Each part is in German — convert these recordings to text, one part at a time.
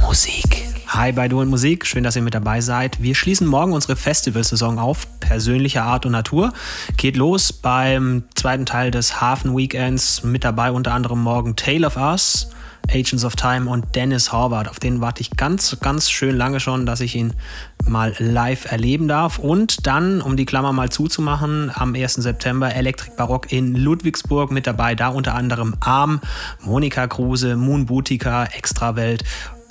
Musik. Hi bei Du und Musik, schön, dass ihr mit dabei seid. Wir schließen morgen unsere Festivalsaison auf, persönlicher Art und Natur. Geht los beim zweiten Teil des Hafen Weekends, mit dabei unter anderem morgen Tale of Us. Agents of Time und Dennis Horvath. Auf den warte ich ganz, ganz schön lange schon, dass ich ihn mal live erleben darf. Und dann, um die Klammer mal zuzumachen, am 1. September Elektrik Barock in Ludwigsburg mit dabei. Da unter anderem Arm, Monika Kruse, Moon Boutica, Extrawelt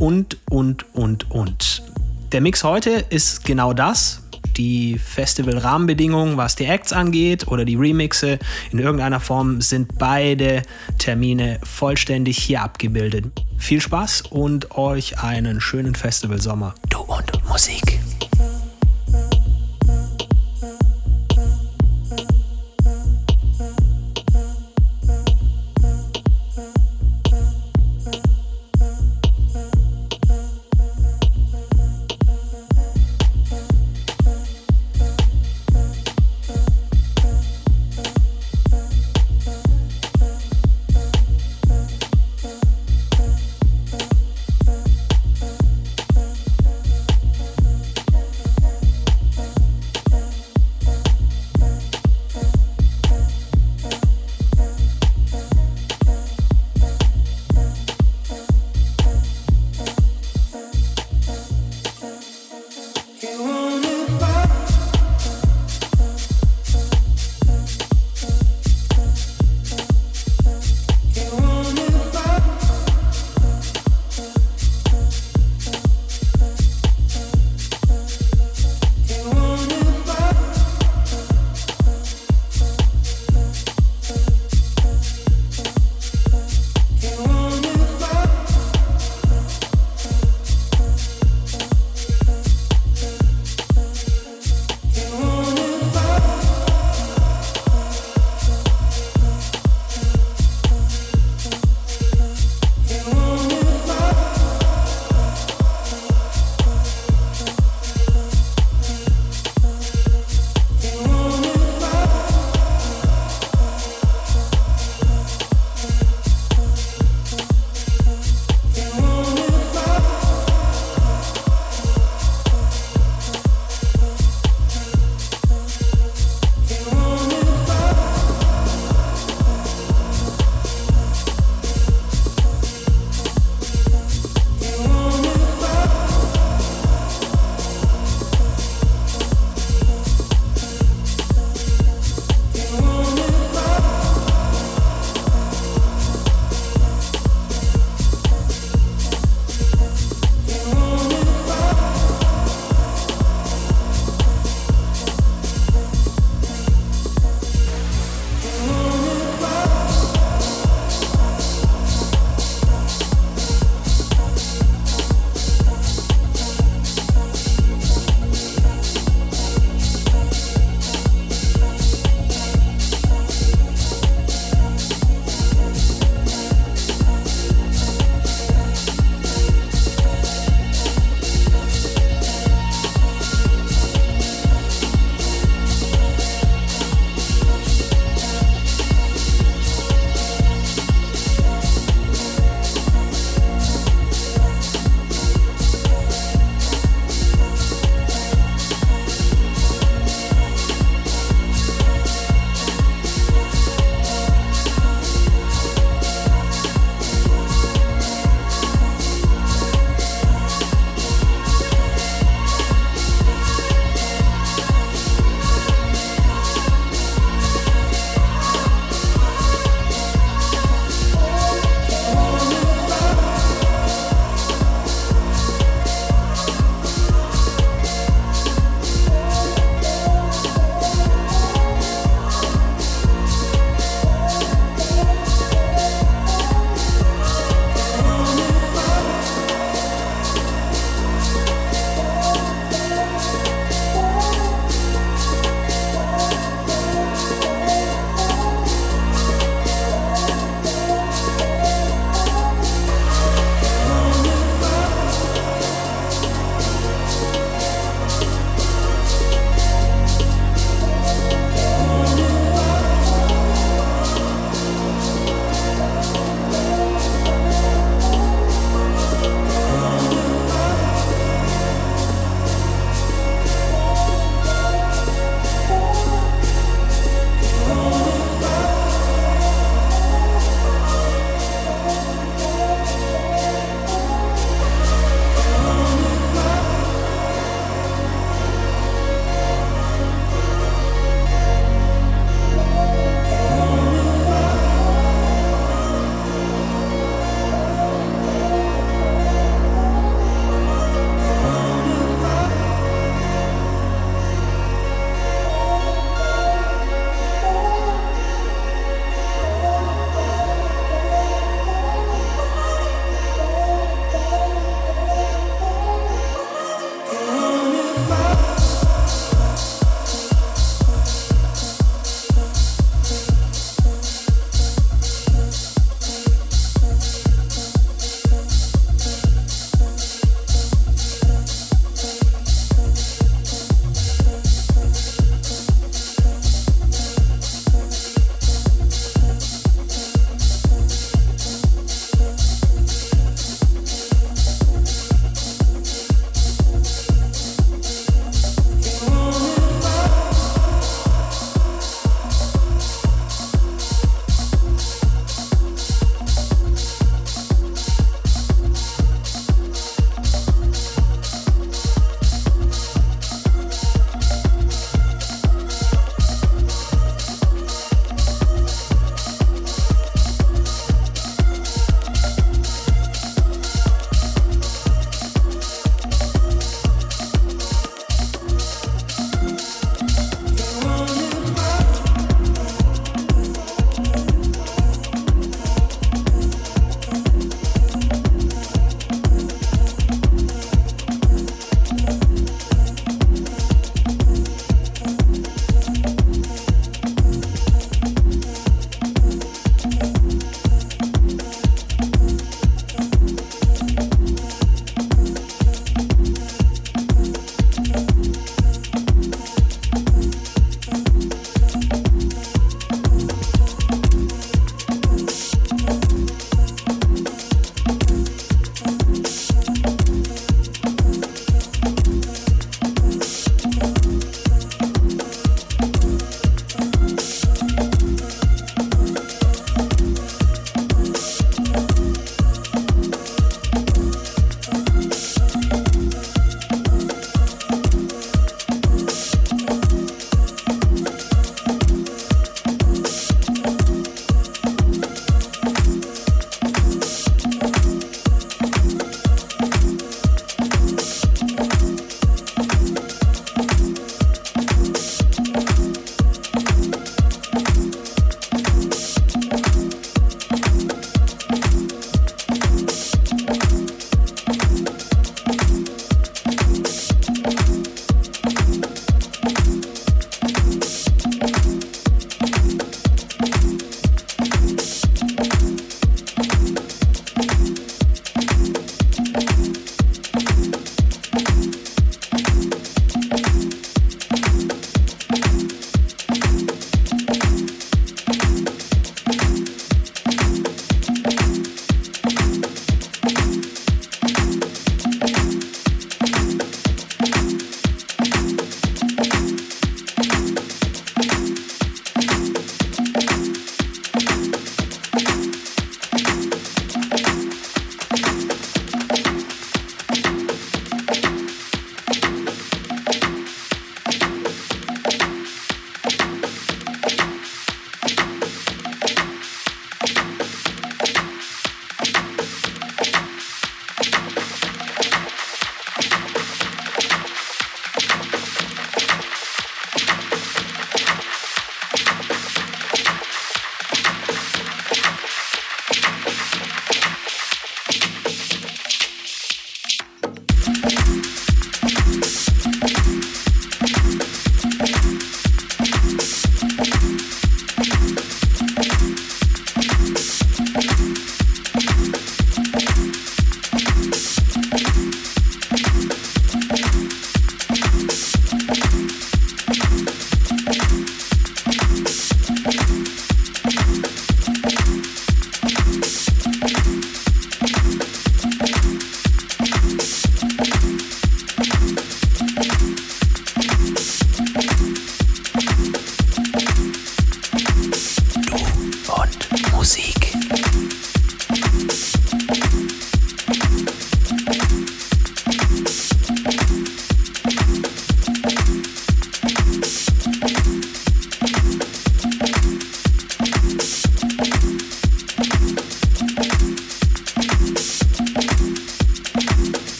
und, und, und, und. Der Mix heute ist genau das die Festival-Rahmenbedingungen, was die Acts angeht oder die Remixe in irgendeiner Form, sind beide Termine vollständig hier abgebildet. Viel Spaß und euch einen schönen Festivalsommer. Du und Musik.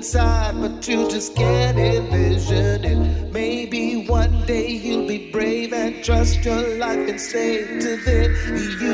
Inside, but you just can't envision it. Maybe one day you'll be brave and trust your life and say to them, you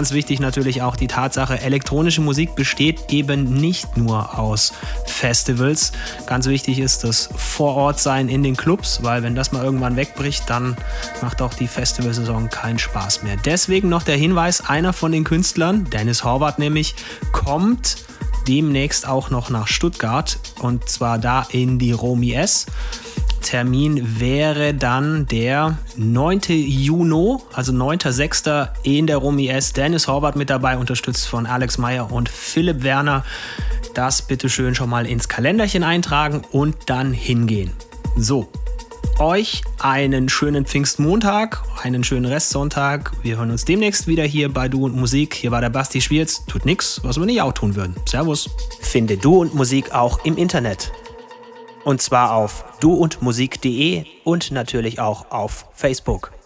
Ganz wichtig natürlich auch die Tatsache, elektronische Musik besteht eben nicht nur aus Festivals. Ganz wichtig ist das Vorortsein in den Clubs, weil wenn das mal irgendwann wegbricht, dann macht auch die Festivalsaison keinen Spaß mehr. Deswegen noch der Hinweis, einer von den Künstlern, Dennis Horvath nämlich, kommt demnächst auch noch nach Stuttgart und zwar da in die Romi S. Termin wäre dann der 9. Juni, also 9.6. in der Romi S. Dennis Horvath mit dabei, unterstützt von Alex Meyer und Philipp Werner. Das bitte schön schon mal ins Kalenderchen eintragen und dann hingehen. So, euch einen schönen Pfingstmontag, einen schönen Restsonntag. Wir hören uns demnächst wieder hier bei Du und Musik. Hier war der Basti Schwierz. Tut nichts, was wir nicht auch tun würden. Servus. Finde Du und Musik auch im Internet. Und zwar auf duundmusik.de und natürlich auch auf Facebook.